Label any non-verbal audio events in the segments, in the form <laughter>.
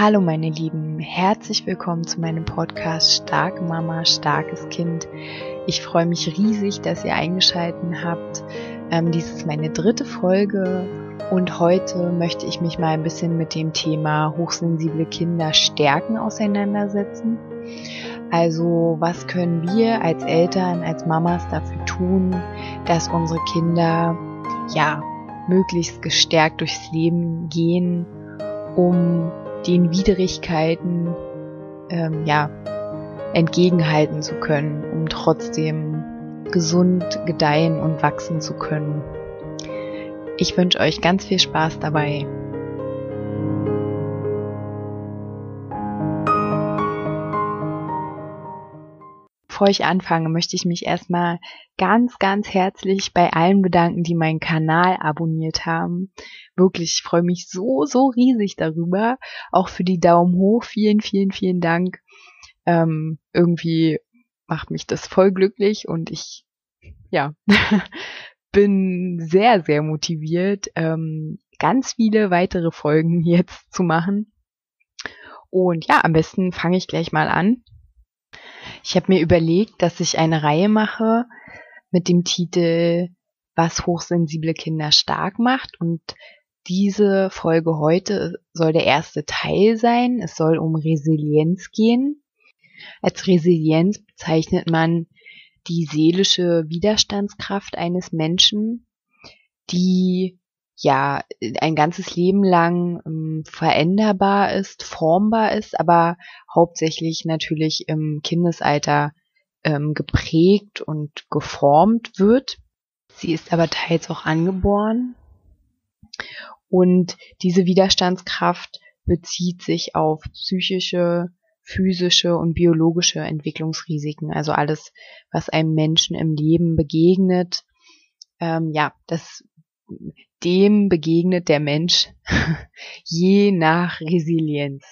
Hallo meine Lieben, herzlich willkommen zu meinem Podcast Starke Mama, starkes Kind. Ich freue mich riesig, dass ihr eingeschalten habt. Ähm, dies ist meine dritte Folge und heute möchte ich mich mal ein bisschen mit dem Thema hochsensible Kinder stärken auseinandersetzen. Also was können wir als Eltern, als Mamas dafür tun, dass unsere Kinder ja möglichst gestärkt durchs Leben gehen, um den Widrigkeiten ähm, ja entgegenhalten zu können, um trotzdem gesund gedeihen und wachsen zu können. Ich wünsche euch ganz viel Spaß dabei. Bevor ich anfange, möchte ich mich erstmal ganz, ganz herzlich bei allen bedanken, die meinen Kanal abonniert haben. Wirklich, ich freue mich so, so riesig darüber. Auch für die Daumen hoch. Vielen, vielen, vielen Dank. Ähm, irgendwie macht mich das voll glücklich und ich, ja, <laughs> bin sehr, sehr motiviert, ähm, ganz viele weitere Folgen <laughs> jetzt zu machen. Und ja, am besten fange ich gleich mal an. Ich habe mir überlegt, dass ich eine Reihe mache mit dem Titel Was hochsensible Kinder stark macht und diese Folge heute soll der erste Teil sein. Es soll um Resilienz gehen. Als Resilienz bezeichnet man die seelische Widerstandskraft eines Menschen, die ja ein ganzes Leben lang ähm, veränderbar ist, formbar ist, aber hauptsächlich natürlich im Kindesalter ähm, geprägt und geformt wird. Sie ist aber teils auch angeboren. Und diese Widerstandskraft bezieht sich auf psychische, physische und biologische Entwicklungsrisiken, also alles, was einem Menschen im Leben begegnet. Ähm, ja, das dem begegnet der Mensch <laughs> je nach Resilienz.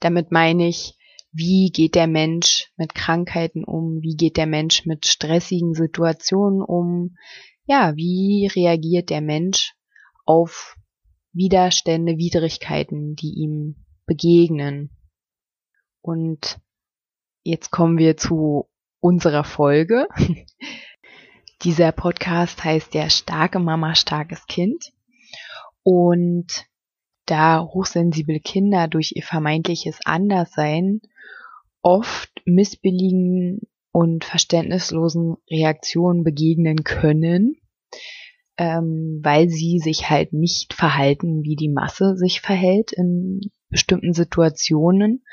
Damit meine ich, wie geht der Mensch mit Krankheiten um, wie geht der Mensch mit stressigen Situationen um, ja, wie reagiert der Mensch auf Widerstände, Widrigkeiten, die ihm begegnen. Und jetzt kommen wir zu unserer Folge. Dieser Podcast heißt ja Starke Mama, starkes Kind. Und da hochsensible Kinder durch ihr vermeintliches Anderssein oft missbilligen und verständnislosen Reaktionen begegnen können, ähm, weil sie sich halt nicht verhalten, wie die Masse sich verhält in bestimmten Situationen,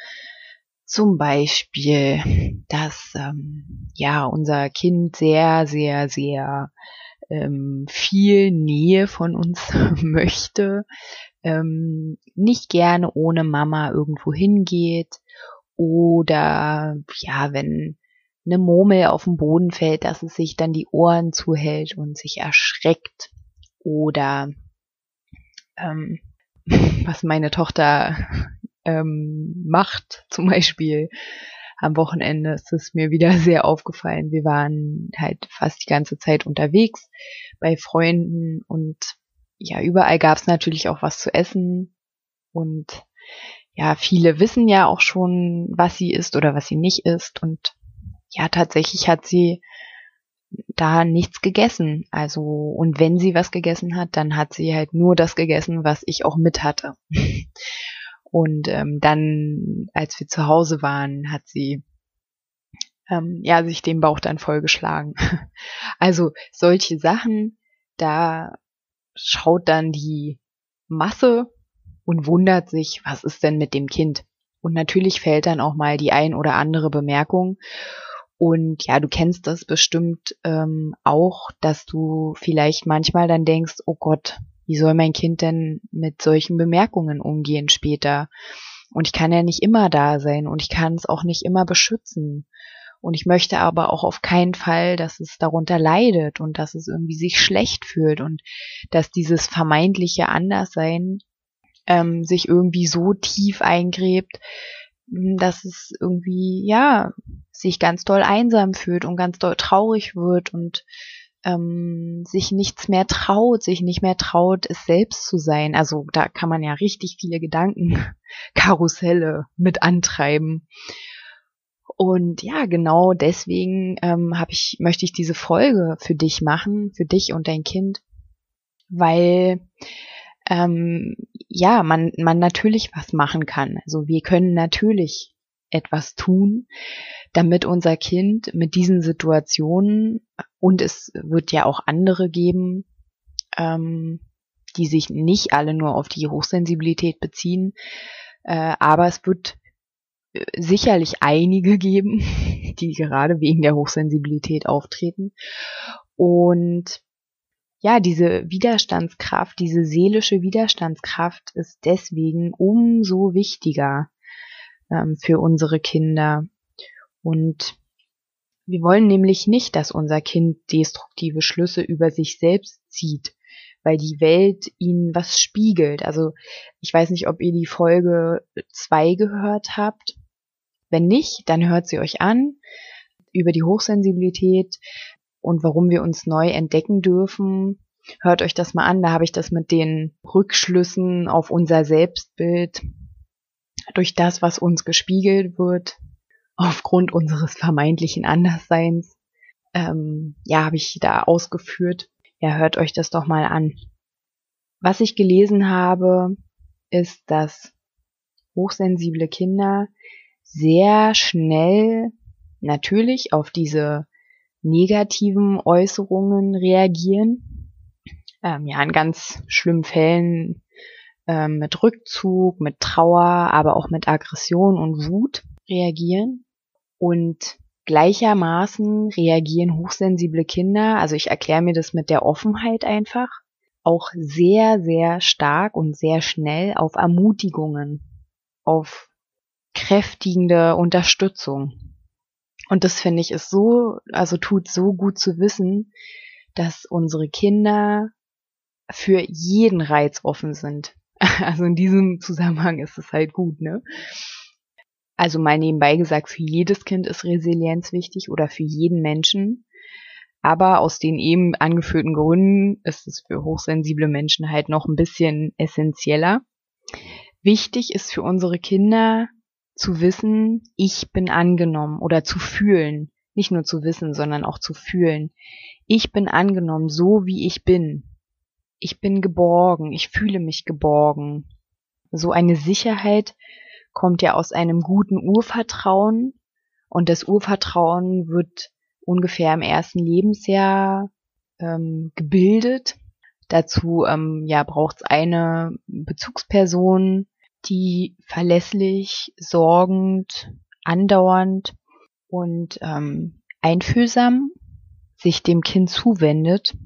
zum Beispiel, dass ähm, ja unser Kind sehr, sehr, sehr ähm, viel Nähe von uns <laughs> möchte, ähm, nicht gerne ohne Mama irgendwo hingeht oder ja, wenn eine Murmel auf den Boden fällt, dass es sich dann die Ohren zuhält und sich erschreckt oder ähm, <laughs> was meine Tochter ähm, macht. <laughs> Zum Beispiel am Wochenende ist es mir wieder <laughs> sehr aufgefallen. Wir waren halt fast die ganze Zeit unterwegs bei Freunden und ja, überall gab es natürlich auch was zu essen und ja, viele wissen ja auch schon, was sie isst oder was sie nicht isst und ja, tatsächlich hat sie da nichts gegessen. Also, und wenn sie was gegessen hat, dann hat sie halt nur das gegessen, was ich auch mit hatte. <laughs> Und ähm, dann, als wir zu Hause waren, hat sie ähm, ja sich den Bauch dann vollgeschlagen. <laughs> also solche Sachen, da schaut dann die Masse und wundert sich, was ist denn mit dem Kind? Und natürlich fällt dann auch mal die ein oder andere Bemerkung. Und ja, du kennst das bestimmt ähm, auch, dass du vielleicht manchmal dann denkst, oh Gott, wie soll mein Kind denn mit solchen Bemerkungen umgehen später? Und ich kann ja nicht immer da sein und ich kann es auch nicht immer beschützen. Und ich möchte aber auch auf keinen Fall, dass es darunter leidet und dass es irgendwie sich schlecht fühlt und dass dieses vermeintliche Anderssein ähm, sich irgendwie so tief eingräbt, dass es irgendwie, ja, sich ganz doll einsam fühlt und ganz doll traurig wird und ähm, sich nichts mehr traut, sich nicht mehr traut, es selbst zu sein. Also da kann man ja richtig viele Gedankenkarusselle <laughs> mit antreiben. Und ja, genau deswegen ähm, habe ich, möchte ich diese Folge für dich machen, für dich und dein Kind, weil ähm, ja, man, man natürlich was machen kann. Also wir können natürlich etwas tun, damit unser Kind mit diesen Situationen, und es wird ja auch andere geben, ähm, die sich nicht alle nur auf die Hochsensibilität beziehen, äh, aber es wird äh, sicherlich einige <laughs> geben, die gerade wegen der Hochsensibilität auftreten. Und ja, diese Widerstandskraft, diese seelische Widerstandskraft ist deswegen umso wichtiger ähm, für unsere Kinder. Und wir wollen nämlich nicht, dass unser Kind destruktive Schlüsse über sich selbst zieht, weil die Welt ihnen was spiegelt. Also ich weiß nicht, ob ihr die Folge 2 gehört habt. Wenn nicht, dann hört sie euch an über die Hochsensibilität und warum wir uns neu entdecken dürfen. Hört euch das mal an, da habe ich das mit den Rückschlüssen auf unser Selbstbild durch das, was uns gespiegelt wird, aufgrund unseres vermeintlichen Andersseins, ähm, ja, habe ich da ausgeführt. Ja, hört euch das doch mal an. Was ich gelesen habe, ist, dass hochsensible Kinder sehr schnell natürlich auf diese negativen Äußerungen reagieren. Ähm, ja, in ganz schlimmen Fällen ähm, mit Rückzug, mit Trauer, aber auch mit Aggression und Wut reagieren. Und gleichermaßen reagieren hochsensible Kinder, also ich erkläre mir das mit der Offenheit einfach, auch sehr, sehr stark und sehr schnell auf Ermutigungen, auf kräftigende Unterstützung. Und das finde ich ist so, also tut so gut zu wissen, dass unsere Kinder für jeden Reiz offen sind. <laughs> Also in diesem Zusammenhang ist es halt gut, ne? Also mal nebenbei gesagt, für jedes Kind ist Resilienz wichtig oder für jeden Menschen. Aber aus den eben angeführten Gründen ist es für hochsensible Menschen halt noch ein bisschen essentieller. Wichtig ist für unsere Kinder zu wissen, ich bin angenommen oder zu fühlen. Nicht nur zu wissen, sondern auch zu fühlen. Ich bin angenommen, so wie ich bin ich bin geborgen, ich fühle mich geborgen. So eine Sicherheit kommt ja aus einem guten Urvertrauen und das Urvertrauen wird ungefähr im ersten Lebensjahr ähm, gebildet. Dazu ähm, ja, braucht es eine Bezugsperson, die verlässlich, sorgend, andauernd und ähm, einfühlsam sich dem Kind zuwendet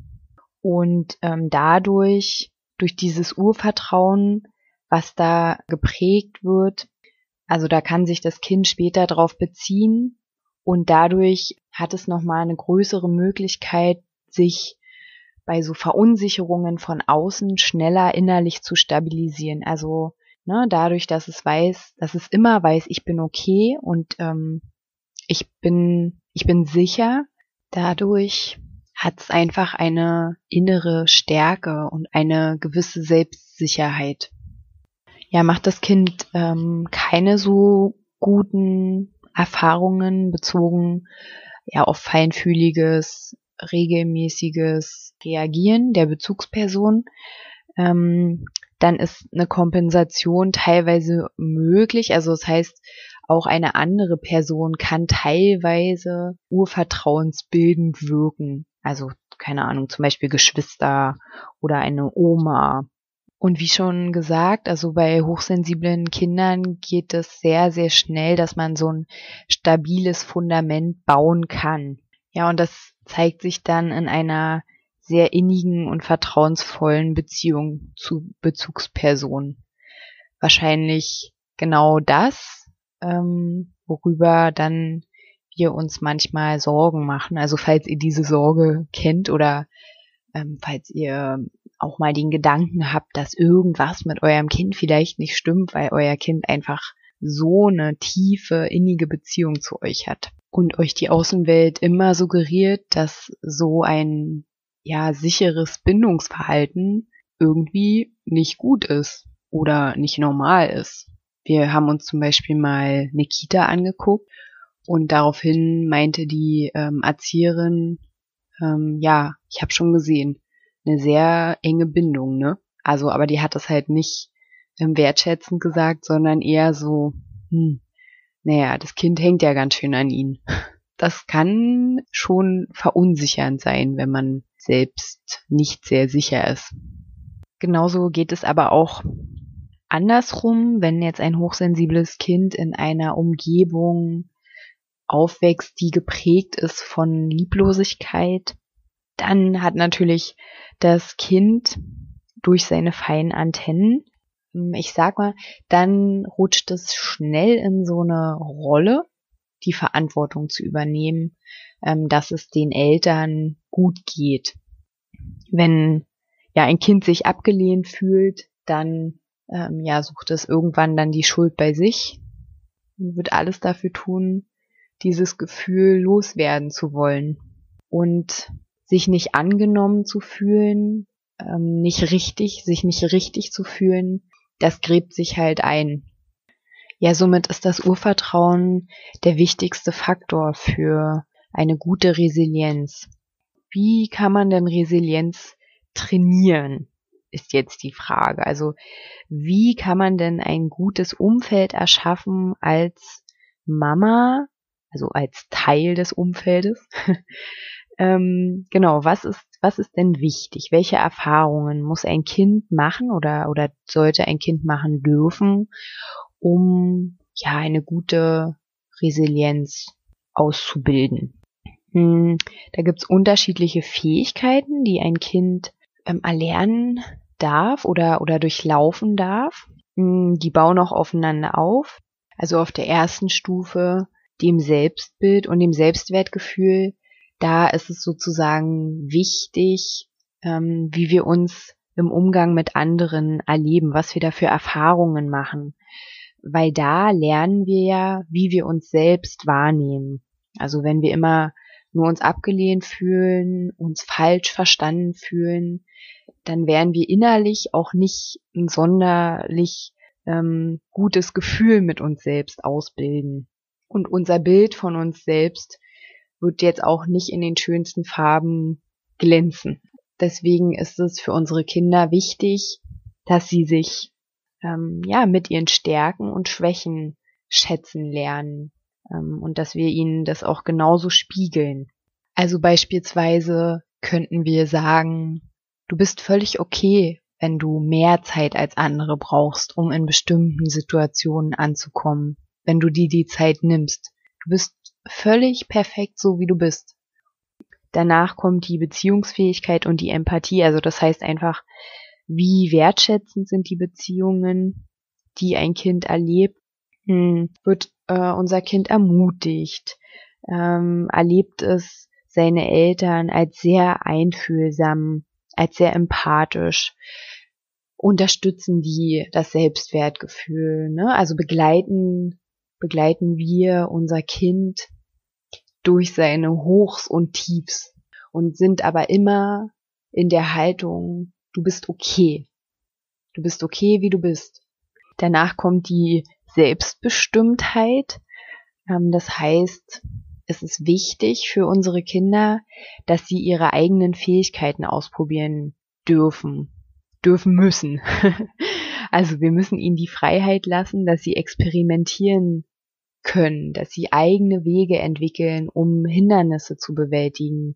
und ähm, dadurch, durch dieses Urvertrauen, was da geprägt wird, also da kann sich das Kind später darauf beziehen und dadurch hat es nochmal eine größere Möglichkeit, sich bei so Verunsicherungen von außen schneller innerlich zu stabilisieren. Also ne, dadurch, dass es weiß, dass es immer weiß, ich bin okay und ähm, ich bin, ich bin sicher, dadurch hat es einfach eine innere Stärke und eine gewisse Selbstsicherheit. Ja, macht das Kind ähm, keine so guten Erfahrungen bezogen ja auf feinfühliges, regelmäßiges Reagieren der Bezugsperson, ähm, dann ist eine Kompensation teilweise möglich. Also das heißt, auch eine andere Person kann teilweise urvertrauensbildend wirken. Also, keine Ahnung, zum Beispiel Geschwister oder eine Oma. Und wie schon gesagt, also bei hochsensiblen Kindern geht es sehr, sehr schnell, dass man so ein stabiles Fundament bauen kann. Ja, und das zeigt sich dann in einer sehr innigen und vertrauensvollen Beziehung zu Bezugspersonen. Wahrscheinlich genau das, ähm, worüber dann wir uns manchmal Sorgen machen. Also falls ihr diese Sorge kennt oder ähm, falls ihr auch mal den Gedanken habt, dass irgendwas mit eurem Kind vielleicht nicht stimmt, weil euer Kind einfach so eine tiefe, innige Beziehung zu euch hat und euch die Außenwelt immer suggeriert, dass so ein ja sicheres Bindungsverhalten irgendwie nicht gut ist oder nicht normal ist. Wir haben uns zum Beispiel mal eine Kita angeguckt und daraufhin meinte die ähm, Erzieherin, ähm, ja, ich habe schon gesehen, eine sehr enge Bindung, ne? Also, aber die hat das halt nicht ähm, wertschätzend gesagt, sondern eher so, hm, naja, das Kind hängt ja ganz schön an ihn. <laughs> Das kann schon verunsichernd sein, wenn man selbst nicht sehr sicher ist. Genauso geht es aber auch andersrum, wenn jetzt ein hochsensibles Kind in einer Umgebung aufwächst, die geprägt ist von Lieblosigkeit, dann hat natürlich das Kind durch seine feinen Antennen, hm, ich sag mal, dann rutscht es schnell in so eine Rolle, die Verantwortung zu übernehmen, ähm, dass es den Eltern gut geht. Wenn ja ein Kind sich abgelehnt fühlt, dann ähm, ja sucht es irgendwann dann die Schuld bei sich und wird alles dafür tun, dieses Gefühl loswerden zu wollen und sich nicht angenommen zu fühlen, ähm, nicht richtig, sich nicht richtig zu fühlen, das gräbt sich halt ein. Ja, somit ist das Urvertrauen der wichtigste Faktor für eine gute Resilienz. Wie kann man denn Resilienz trainieren, ist jetzt die Frage. Also wie kann man denn ein gutes Umfeld erschaffen als Mama, also als Teil des Umfeldes? <laughs> ähm, genau, was ist, was ist denn wichtig? Welche Erfahrungen muss ein Kind machen oder, oder sollte ein Kind machen dürfen, um ja eine gute Resilienz auszubilden? Hm, da gibt's unterschiedliche Fähigkeiten, die ein Kind ähm, erlernen darf oder, oder durchlaufen darf. Hm, die bauen auch aufeinander auf. Also auf der ersten Stufe, dem Selbstbild und dem Selbstwertgefühl, da ist es sozusagen wichtig, ähm, wie wir uns im Umgang mit anderen erleben, was wir da für Erfahrungen machen. Weil da lernen wir ja, wie wir uns selbst wahrnehmen. Also wenn wir immer nur uns abgelehnt fühlen, uns falsch verstanden fühlen, dann werden wir innerlich auch nicht ein sonderlich ähm, gutes Gefühl mit uns selbst ausbilden. Und unser Bild von uns selbst wird jetzt auch nicht in den schönsten Farben glänzen. Deswegen ist es für unsere Kinder wichtig, dass sie sich ähm, ja mit ihren Stärken und Schwächen schätzen lernen ähm, und dass wir ihnen das auch genauso spiegeln. Also beispielsweise könnten wir sagen, du bist völlig okay, wenn du mehr Zeit als andere brauchst, um in bestimmten Situationen anzukommen, wenn du dir die Zeit nimmst. Du bist völlig perfekt so, wie du bist. Danach kommt die Beziehungsfähigkeit und die Empathie, also das heißt einfach, wie wertschätzend sind die Beziehungen, die ein Kind erlebt, hm, wird äh, unser Kind ermutigt, ähm, erlebt es seine Eltern als sehr einfühlsam, als sehr empathisch, unterstützen die das Selbstwertgefühl, ne? Also begleiten, begleiten wir unser Kind durch seine Hochs und Tiefs und sind aber immer in der Haltung, du bist okay. Du bist okay, wie du bist. Danach kommt die Selbstbestimmtheit. Ähm, das heißt, es ist wichtig für unsere Kinder, dass sie ihre eigenen Fähigkeiten ausprobieren dürfen, dürfen müssen. <laughs> also wir müssen ihnen die Freiheit lassen, dass sie experimentieren können, dass sie eigene Wege entwickeln, um Hindernisse zu bewältigen.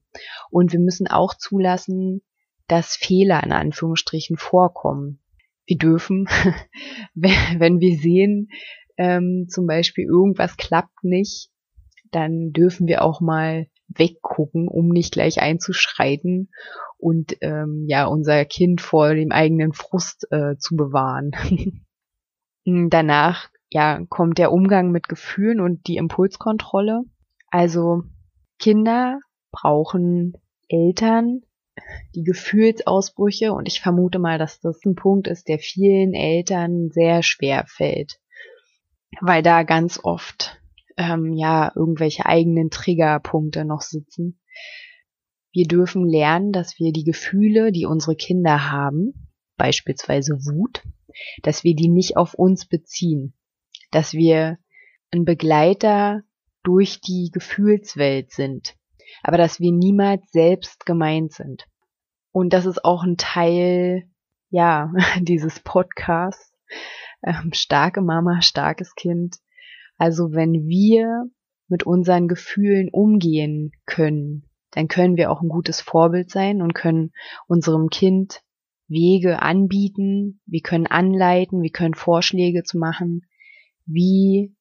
Und wir müssen auch zulassen, dass Fehler in Anführungsstrichen vorkommen. Wir dürfen, <laughs> wenn wir sehen, ähm, zum Beispiel irgendwas klappt nicht, dann dürfen wir auch mal weggucken, um nicht gleich einzuschreiten und ähm, ja unser Kind vor dem eigenen Frust äh, zu bewahren. <laughs> Danach ja kommt der Umgang mit Gefühlen und die Impulskontrolle. Also Kinder brauchen Eltern, die Gefühlsausbrüche und ich vermute mal, dass das ein Punkt ist, der vielen Eltern sehr schwer fällt, weil da ganz oft ähm, ja irgendwelche eigenen Triggerpunkte noch sitzen. Wir dürfen lernen, dass wir die Gefühle, die unsere Kinder haben, beispielsweise Wut, dass wir die nicht auf uns beziehen, dass wir ein Begleiter durch die Gefühlswelt sind, aber dass wir niemals selbst gemeint sind. Und das ist auch ein Teil, ja, <laughs> dieses Podcasts, ähm, starke Mama, starkes Kind. Also wenn wir mit unseren Gefühlen umgehen können, dann können wir auch ein gutes Vorbild sein und können unserem Kind Wege anbieten, wir können anleiten, wir können Vorschläge zu machen, wie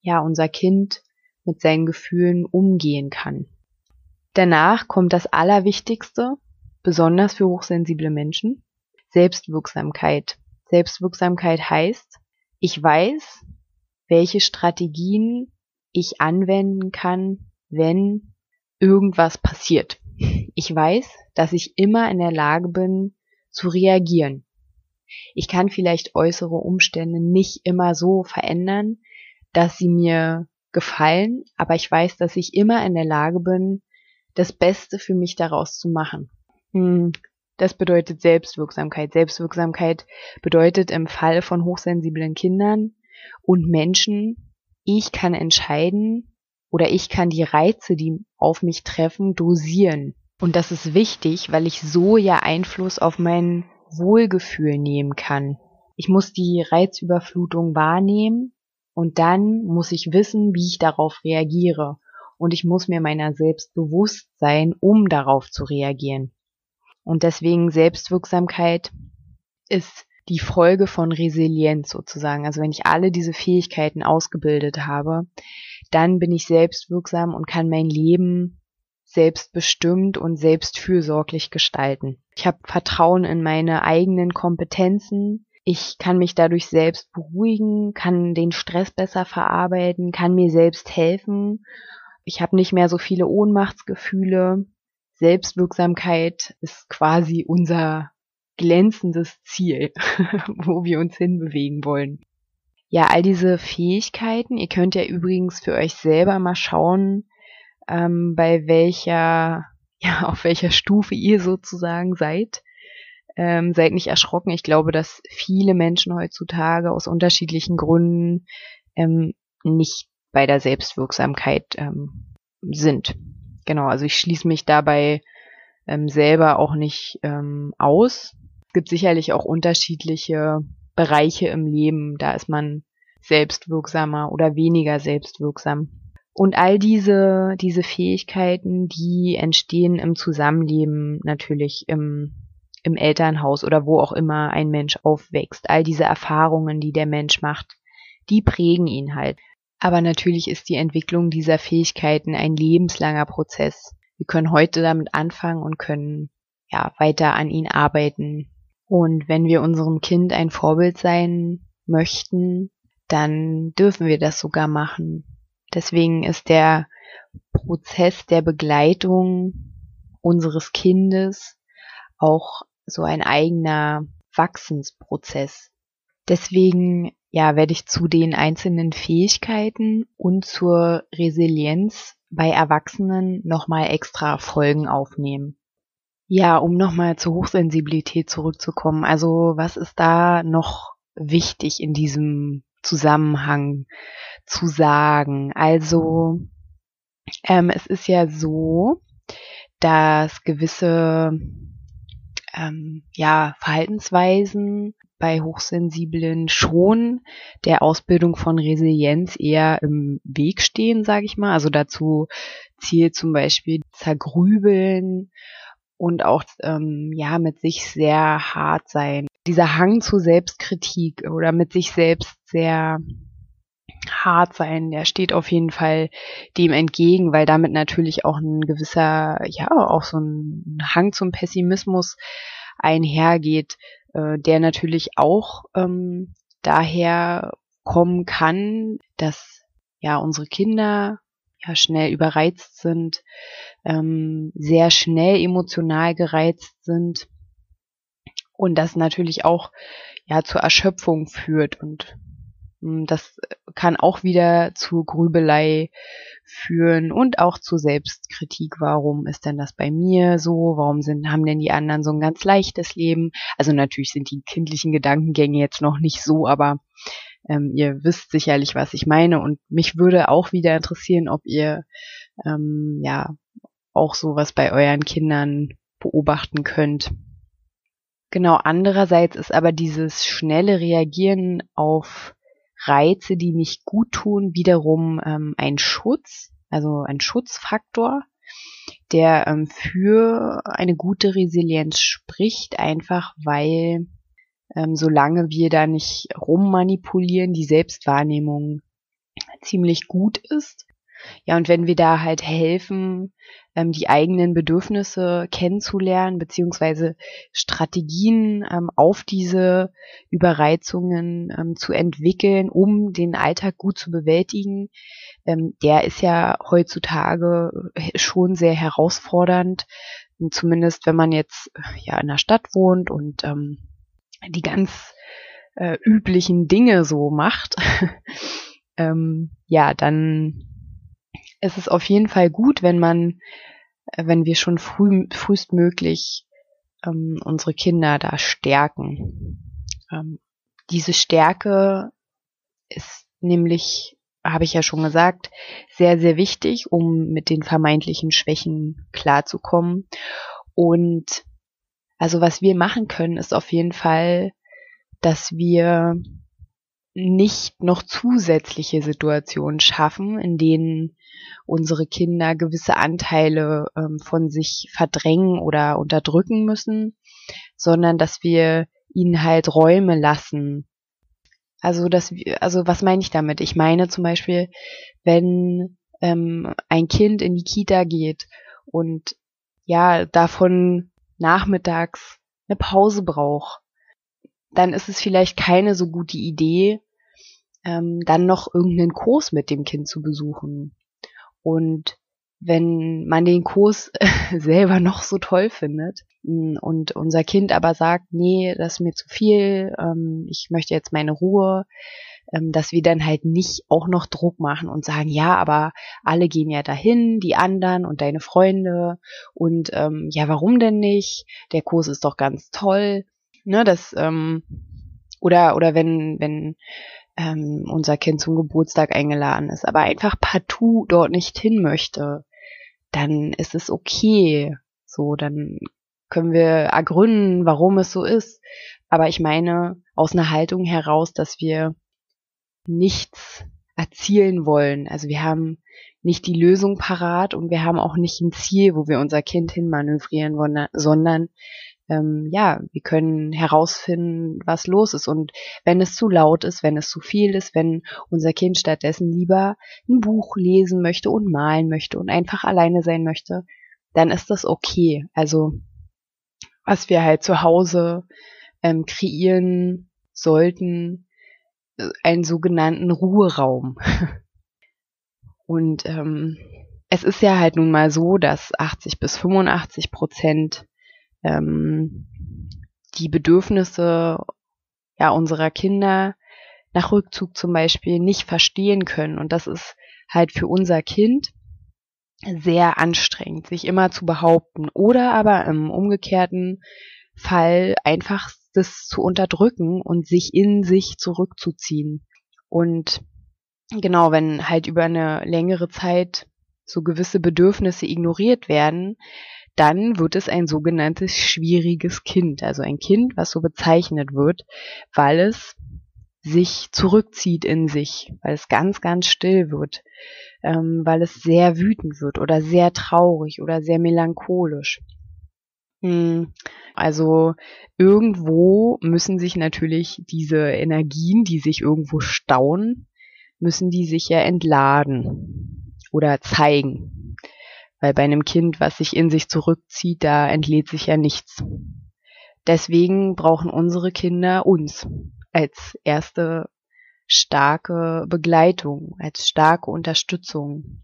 ja unser Kind mit seinen Gefühlen umgehen kann. Danach kommt das Allerwichtigste, besonders für hochsensible Menschen, Selbstwirksamkeit. Selbstwirksamkeit heißt, ich weiß, welche Strategien ich anwenden kann, wenn irgendwas passiert. Ich weiß, dass ich immer in der Lage bin, zu reagieren. Ich kann vielleicht äußere Umstände nicht immer so verändern, dass sie mir gefallen, aber ich weiß, dass ich immer in der Lage bin, das Beste für mich daraus zu machen. Hm, das bedeutet Selbstwirksamkeit. Selbstwirksamkeit bedeutet im Fall von hochsensiblen Kindern und Menschen, ich kann entscheiden oder ich kann die Reize, die auf mich treffen, dosieren. Und das ist wichtig, weil ich so ja Einfluss auf mein Wohlgefühl nehmen kann. Ich muss die Reizüberflutung wahrnehmen und dann muss ich wissen, wie ich darauf reagiere. Und ich muss mir meiner selbst bewusst sein, um darauf zu reagieren. Und deswegen Selbstwirksamkeit ist die Folge von Resilienz sozusagen. Also wenn ich alle diese Fähigkeiten ausgebildet habe, dann bin ich selbstwirksam und kann mein Leben selbstbestimmt und selbstfürsorglich gestalten. Ich habe Vertrauen in meine eigenen Kompetenzen. Ich kann mich dadurch selbst beruhigen, kann den Stress besser verarbeiten, kann mir selbst helfen. Ich habe nicht mehr so viele Ohnmachtsgefühle Selbstwirksamkeit ist quasi unser glänzendes Ziel, <laughs> wo wir uns hinbewegen wollen. Ja, all diese Fähigkeiten, ihr könnt ja übrigens für euch selber mal schauen, ähm, bei welcher, <laughs> ja, auf welcher Stufe ihr sozusagen seid. Ähm, seid nicht erschrocken. Ich glaube, dass viele Menschen heutzutage aus unterschiedlichen Gründen ähm, nicht bei der Selbstwirksamkeit ähm, sind genau, also ich schließe mich dabei ähm, selber auch nicht ähm, aus. Es gibt sicherlich auch unterschiedliche Bereiche im Leben, da ist man selbstwirksamer oder weniger selbstwirksam. Und all diese, diese Fähigkeiten, die entstehen im Zusammenleben natürlich im, im Elternhaus oder wo auch immer ein Mensch aufwächst. All diese Erfahrungen, die der Mensch macht, die prägen ihn halt. Aber natürlich ist die Entwicklung dieser Fähigkeiten ein lebenslanger Prozess. Wir können heute damit anfangen und können ja weiter an ihn arbeiten. Und wenn wir unserem Kind ein Vorbild sein möchten, dann dürfen wir das sogar machen. Deswegen ist der Prozess der Begleitung unseres Kindes auch so ein eigener Wachsensprozess. Deswegen ja, werde ich zu den einzelnen Fähigkeiten und zur Resilienz bei Erwachsenen nochmal extra Folgen aufnehmen. Ja, um nochmal zur Hochsensibilität zurückzukommen. Also was ist da noch wichtig in diesem Zusammenhang zu sagen? Also ähm, es ist ja so, dass gewisse ähm, ja, Verhaltensweisen bei Hochsensiblen schon der Ausbildung von Resilienz eher im Weg stehen, sage ich mal. Also dazu zielt zum Beispiel Zergrübeln und auch ähm, ja mit sich sehr hart sein. Dieser Hang zu Selbstkritik oder mit sich selbst sehr hart sein, der steht auf jeden Fall dem entgegen, weil damit natürlich auch ein gewisser, ja, auch so ein Hang zum Pessimismus einhergeht, äh, der natürlich auch ähm, daher kommen kann, dass ja unsere Kinder ja schnell überreizt sind, ähm, sehr schnell emotional gereizt sind und das natürlich auch ja zur Erschöpfung führt und Hm, das kann auch wieder zu Grübelei führen und auch zu Selbstkritik. Warum ist denn das bei mir so? Warum sind, haben denn die anderen so ein ganz leichtes Leben? Also natürlich sind die kindlichen Gedankengänge jetzt noch nicht so, aber ähm, ihr wisst sicherlich, was ich meine. Und mich würde auch wieder interessieren, ob ihr ähm, ja auch sowas bei euren Kindern beobachten könnt. Genau, andererseits ist aber dieses schnelle Reagieren auf Reize, die nicht gut tun, wiederum ähm, ein Schutz, also ein Schutzfaktor, der ähm, für eine gute Resilienz spricht, einfach weil ähm, solange wir da nicht rummanipulieren, die Selbstwahrnehmung ziemlich gut ist. Ja, und wenn wir da halt helfen, ähm, die eigenen Bedürfnisse kennenzulernen, beziehungsweise Strategien ähm, auf diese Überreizungen ähm, zu entwickeln, um den Alltag gut zu bewältigen, ähm, der ist ja heutzutage äh, schon sehr herausfordernd. Zumindest wenn man jetzt ja in der Stadt wohnt und ähm, die ganz äh, üblichen Dinge so macht, <laughs> ähm, ja, dann ist es auf jeden Fall gut, wenn man, äh, wenn wir schon früh, frühestmöglich ähm, unsere Kinder da stärken. Ähm, diese Stärke ist nämlich, habe ich ja schon gesagt, sehr, sehr wichtig, um mit den vermeintlichen Schwächen klarzukommen. Und also was wir machen können, ist auf jeden Fall, dass wir nicht noch zusätzliche Situationen schaffen, in denen unsere Kinder gewisse Anteile ähm, von sich verdrängen oder unterdrücken müssen, sondern dass wir ihnen halt Räume lassen. Also dass wir, also was meine ich damit? Ich meine zum Beispiel, wenn ähm, ein Kind in die Kita geht und ja davon nachmittags eine Pause braucht, dann ist es vielleicht keine so gute Idee, ähm, dann noch irgendeinen Kurs mit dem Kind zu besuchen. Und wenn man den Kurs <laughs> selber noch so toll findet mm, und unser Kind aber sagt, nee, das ist mir zu viel, ähm, ich möchte jetzt meine Ruhe, ähm, dass wir dann halt nicht auch noch Druck machen und sagen, ja, aber alle gehen ja dahin, die anderen und deine Freunde und ähm, ja, warum denn nicht? Der Kurs ist doch ganz toll, ne? Das ähm, oder oder wenn wenn ähm, unser Kind zum Geburtstag eingeladen ist, aber einfach partout dort nicht hin möchte, dann ist es okay. So, dann können wir ergründen, warum es so ist. Aber ich meine, aus einer Haltung heraus, dass wir nichts erzielen wollen. Also wir haben nicht die Lösung parat und wir haben auch nicht ein Ziel, wo wir unser Kind hinmanövrieren wollen, sondern ähm, ja, wir können herausfinden, was los ist. Und wenn es zu laut ist, wenn es zu viel ist, wenn unser Kind stattdessen lieber ein Buch lesen möchte und malen möchte und einfach alleine sein möchte, dann ist das okay. Also was wir halt zu Hause ähm, kreieren sollten, äh, einen sogenannten Ruheraum. <laughs> und ähm, es ist ja halt nun mal so, dass 80 bis 85 Prozent ähm, die Bedürfnisse ja unserer Kinder nach Rückzug zum Beispiel nicht verstehen können. Und das ist halt für unser Kind sehr anstrengend, sich immer zu behaupten oder aber im umgekehrten Fall einfach das zu unterdrücken und sich in sich zurückzuziehen. Und genau, wenn halt über eine längere Zeit so gewisse Bedürfnisse ignoriert werden, dann wird es ein sogenanntes schwieriges Kind, also ein Kind, was so bezeichnet wird, weil es sich zurückzieht in sich, weil es ganz, ganz still wird, ähm, weil es sehr wütend wird oder sehr traurig oder sehr melancholisch. Hm, also irgendwo müssen sich natürlich diese Energien, die sich irgendwo stauen, müssen die sich ja entladen oder zeigen. Weil bei einem Kind, was sich in sich zurückzieht, da entlädt sich ja nichts. Deswegen brauchen unsere Kinder uns als erste starke Begleitung, als starke Unterstützung.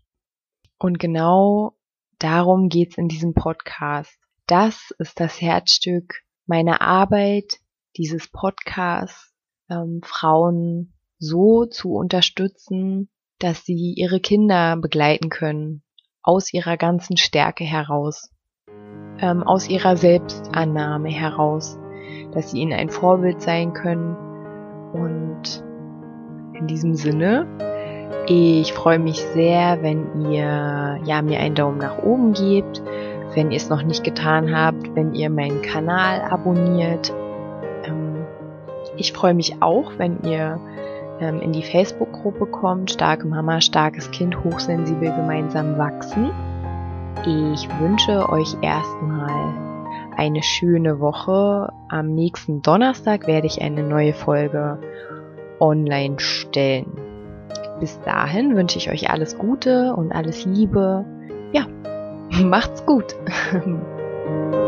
Und genau darum geht's in diesem Podcast. Das ist das Herzstück meiner Arbeit, dieses Podcasts, ähm, Frauen so zu unterstützen, dass sie ihre Kinder begleiten können, aus ihrer ganzen Stärke heraus, ähm, aus ihrer Selbstannahme heraus, dass sie ihnen ein Vorbild sein können. Und in diesem Sinne, ich freue mich sehr, wenn ihr ja mir einen Daumen nach oben gebt, wenn ihr es noch nicht getan habt, wenn ihr meinen Kanal abonniert. Ähm, ich freue mich auch, wenn ihr ähm, in die Facebook-Gruppe kommt, Starke Mama, starkes Kind, hochsensibel gemeinsam wachsen. Ich wünsche euch erstmal eine schöne Woche. Am nächsten Donnerstag werde ich eine neue Folge online stellen. Bis dahin wünsche ich euch alles Gute und alles Liebe. Ja, <laughs> macht's gut. <laughs>